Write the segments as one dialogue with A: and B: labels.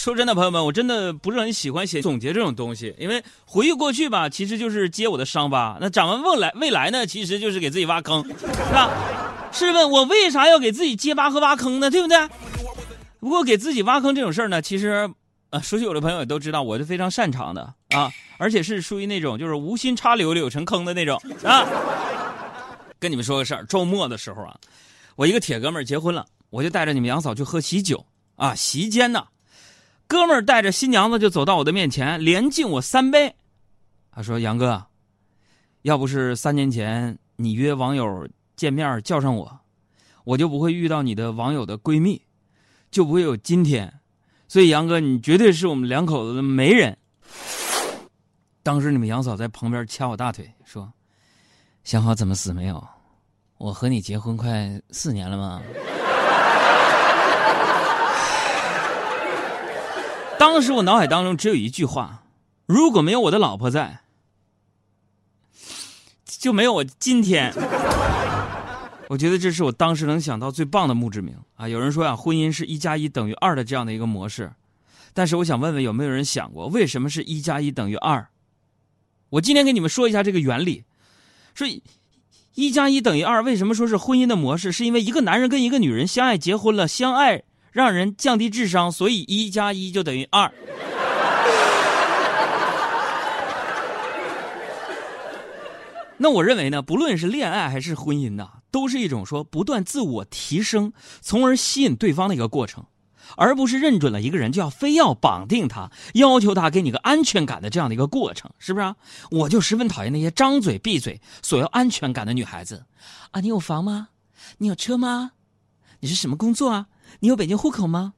A: 说真的，朋友们，我真的不是很喜欢写总结这种东西，因为回忆过去吧，其实就是揭我的伤疤；那展望未来，未来呢，其实就是给自己挖坑，是吧？试问，我为啥要给自己揭疤和挖坑呢？对不对？不过给自己挖坑这种事儿呢，其实，呃，熟悉我的朋友也都知道，我是非常擅长的啊，而且是属于那种就是无心插柳柳成坑的那种啊。跟你们说个事儿，周末的时候啊，我一个铁哥们儿结婚了，我就带着你们杨嫂去喝喜酒啊，席间呢。哥们儿带着新娘子就走到我的面前，连敬我三杯。他说：“杨哥，要不是三年前你约网友见面叫上我，我就不会遇到你的网友的闺蜜，就不会有今天。所以杨哥，你绝对是我们两口子的媒人。”当时你们杨嫂在旁边掐我大腿说：“想好怎么死没有？我和你结婚快四年了吗？”当时我脑海当中只有一句话：如果没有我的老婆在，就没有我今天。我觉得这是我当时能想到最棒的墓志铭啊！有人说呀，婚姻是一加一等于二的这样的一个模式，但是我想问问有没有人想过，为什么是一加一等于二？我今天给你们说一下这个原理：说一加一等于二，为什么说是婚姻的模式？是因为一个男人跟一个女人相爱结婚了，相爱。让人降低智商，所以一加一就等于二。那我认为呢，不论是恋爱还是婚姻呢，都是一种说不断自我提升，从而吸引对方的一个过程，而不是认准了一个人就要非要绑定他，要求他给你个安全感的这样的一个过程，是不是啊？我就十分讨厌那些张嘴闭嘴索要安全感的女孩子。啊，你有房吗？你有车吗？你是什么工作啊？你有北京户口吗？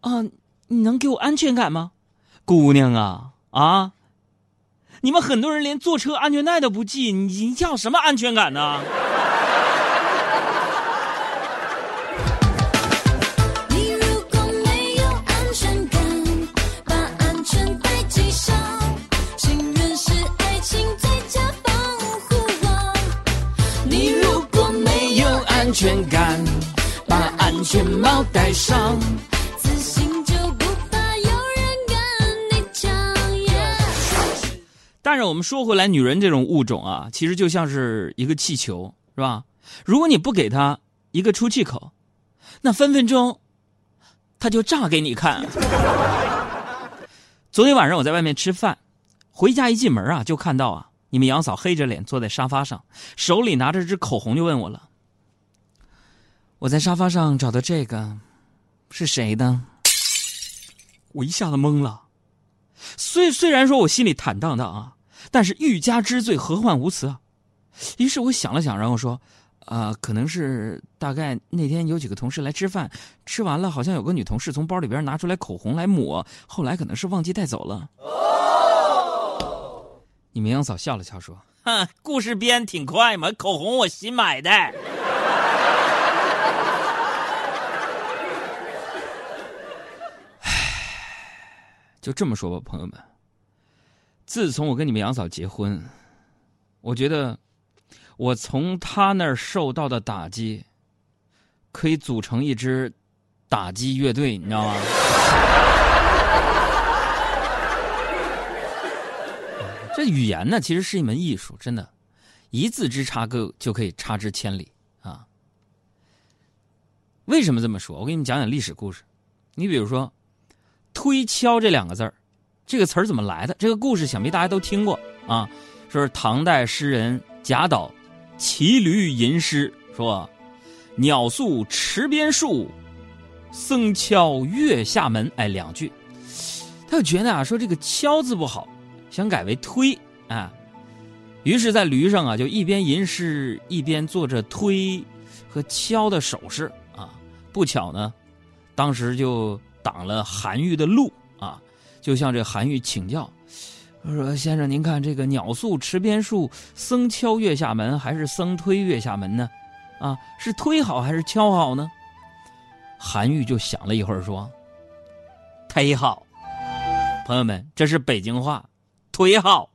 A: 啊，你能给我安全感吗？姑娘啊啊！你们很多人连坐车安全带都不系，你要什么安全感呢？
B: 你如果没有安全感，把安全帽戴上，自信就不怕有人跟你抢。
A: 但是我们说回来，女人这种物种啊，其实就像是一个气球，是吧？如果你不给她一个出气口，那分分钟她就炸给你看。昨天晚上我在外面吃饭，回家一进门啊，就看到啊，你们杨嫂黑着脸坐在沙发上，手里拿着支口红，就问我了。我在沙发上找的这个，是谁的？我一下子懵了。虽虽然说我心里坦荡荡啊，但是欲加之罪，何患无辞啊？于是我想了想，然后说：“啊，可能是大概那天有几个同事来吃饭，吃完了，好像有个女同事从包里边拿出来口红来抹，后来可能是忘记带走了。”你明阳嫂笑了笑说：“哼，故事编挺快嘛，口红我新买的。”就这么说吧，朋友们。自从我跟你们杨嫂结婚，我觉得我从她那儿受到的打击，可以组成一支打击乐队，你知道吗？这语言呢，其实是一门艺术，真的，一字之差，个就可以差之千里啊。为什么这么说？我给你们讲讲历史故事。你比如说。推敲这两个字儿，这个词儿怎么来的？这个故事想必大家都听过啊。说是唐代诗人贾岛骑驴吟诗，说：“鸟宿池边树，僧敲月下门。”哎，两句，他就觉得啊，说这个“敲”字不好，想改为“推”啊。于是，在驴上啊，就一边吟诗，一边做着推和敲的手势啊。不巧呢，当时就。挡了韩愈的路啊，就向这韩愈请教，说：“先生，您看这个‘鸟宿池边树，僧敲月下门’还是‘僧推月下门’呢？啊，是推好还是敲好呢？”韩愈就想了一会儿，说：“忒好。”朋友们，这是北京话，“忒好”。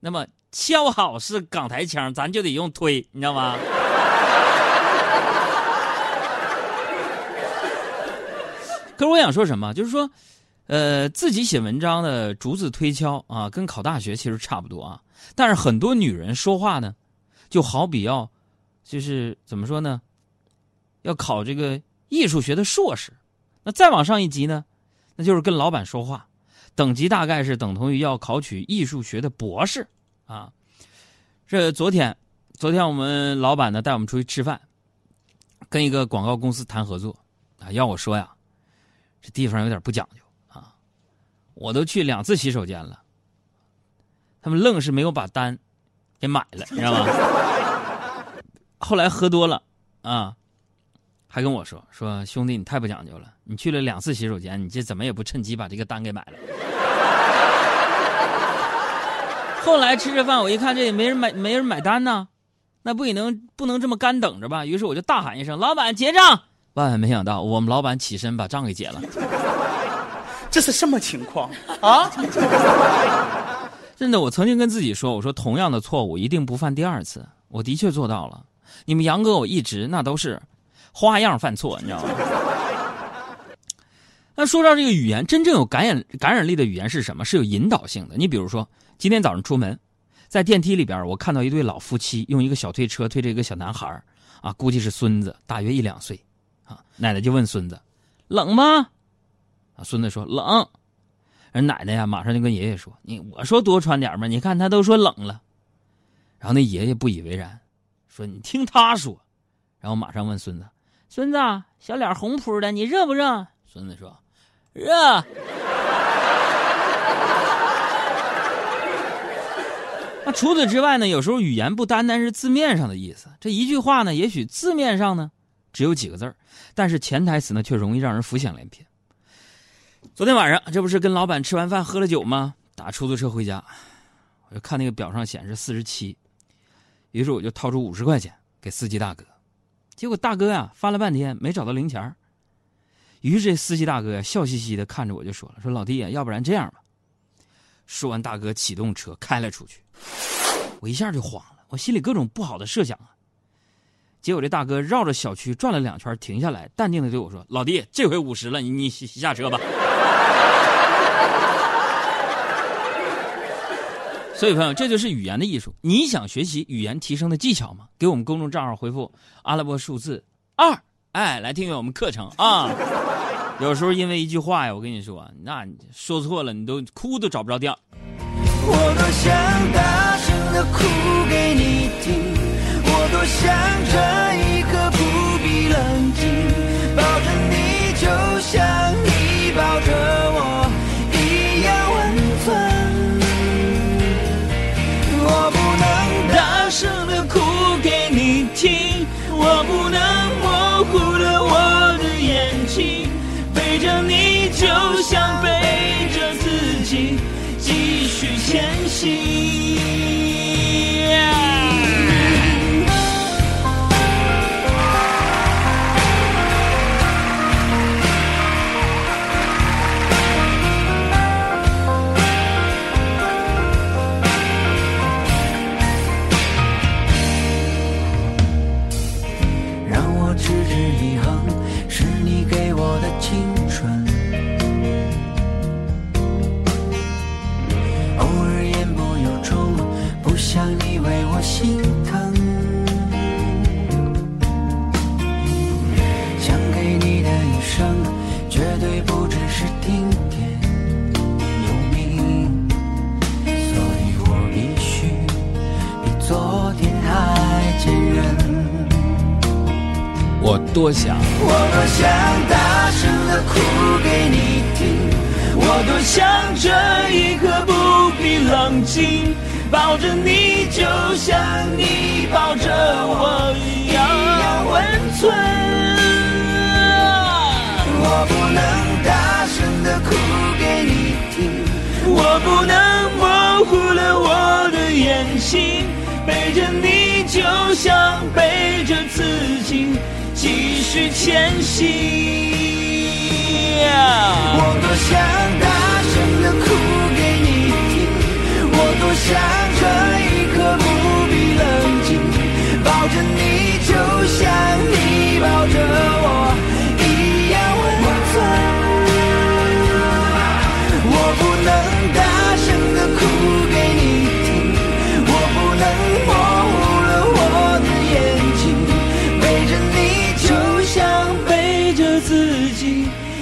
A: 那么“敲好”是港台腔，咱就得用“推”，你知道吗？可是我想说什么，就是说，呃，自己写文章的逐字推敲啊，跟考大学其实差不多啊。但是很多女人说话呢，就好比要，就是怎么说呢，要考这个艺术学的硕士。那再往上一级呢，那就是跟老板说话，等级大概是等同于要考取艺术学的博士啊。这昨天，昨天我们老板呢带我们出去吃饭，跟一个广告公司谈合作啊，要我说呀，这地方有点不讲究啊，我都去两次洗手间了，他们愣是没有把单给买了，你知道吗？后来喝多了啊。还跟我说说兄弟，你太不讲究了！你去了两次洗手间，你这怎么也不趁机把这个单给买了？后来吃着饭，我一看这也没人买，没人买单呢，那不也能不能这么干等着吧？于是我就大喊一声：“老板结账！”万万没想到，我们老板起身把账给结了。
C: 这是什么情况 啊？
A: 真的，我曾经跟自己说：“我说同样的错误一定不犯第二次。”我的确做到了。你们杨哥，我一直那都是。花样犯错，你知道吗？那说到这个语言，真正有感染感染力的语言是什么？是有引导性的。你比如说，今天早上出门，在电梯里边，我看到一对老夫妻用一个小推车推着一个小男孩啊，估计是孙子，大约一两岁，啊，奶奶就问孙子：“冷吗？”啊，孙子说：“冷。”人奶奶呀，马上就跟爷爷说：“你我说多穿点嘛，你看他都说冷了。”然后那爷爷不以为然，说：“你听他说。”然后马上问孙子。孙子，小脸红扑的，你热不热？孙子说：“热。”那除此之外呢？有时候语言不单单是字面上的意思，这一句话呢，也许字面上呢只有几个字儿，但是潜台词呢却容易让人浮想联翩。昨天晚上这不是跟老板吃完饭喝了酒吗？打出租车回家，我就看那个表上显示四十七，于是我就掏出五十块钱给司机大哥。结果大哥呀翻了半天没找到零钱于是这司机大哥笑嘻嘻的看着我就说了：“说老弟呀，要不然这样吧。”说完，大哥启动车开了出去。我一下就慌了，我心里各种不好的设想啊。结果这大哥绕着小区转了两圈，停下来，淡定的对我说：“老弟，这回五十了，你你下车吧。”所以，朋友，这就是语言的艺术。你想学习语言提升的技巧吗？给我们公众账号回复阿拉伯数字二，哎，来订阅我们课程啊！有时候因为一句话呀，我跟你说，那你说错了，你都哭都找不着调。
D: 我多想大声的哭给你眼睛，背着你就像背着自己，继续前行。为我心疼。想给你的一生，绝对不只是听天由命，所以我必须比昨天还坚韧。
A: 我多想，
D: 我多想大声的哭给你听，我多想这一刻不必冷静，抱着你就像你抱着我一样温存。我不能大声的哭给你听，我不能模糊了我的眼睛，背着你就像背着自己。继续前行。我多想大声的哭，像这一刻不必冷静，抱着你就像你抱着我一样温存。我不能大声的哭给你听，我不能模糊了我的眼睛，背着你就像
A: 背着自己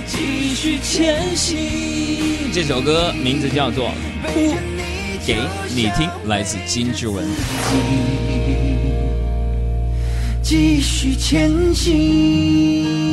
A: 继
D: 续前行。
A: 这首歌名字叫做《哭》。给你听》，来自金志文。
D: 继续前行。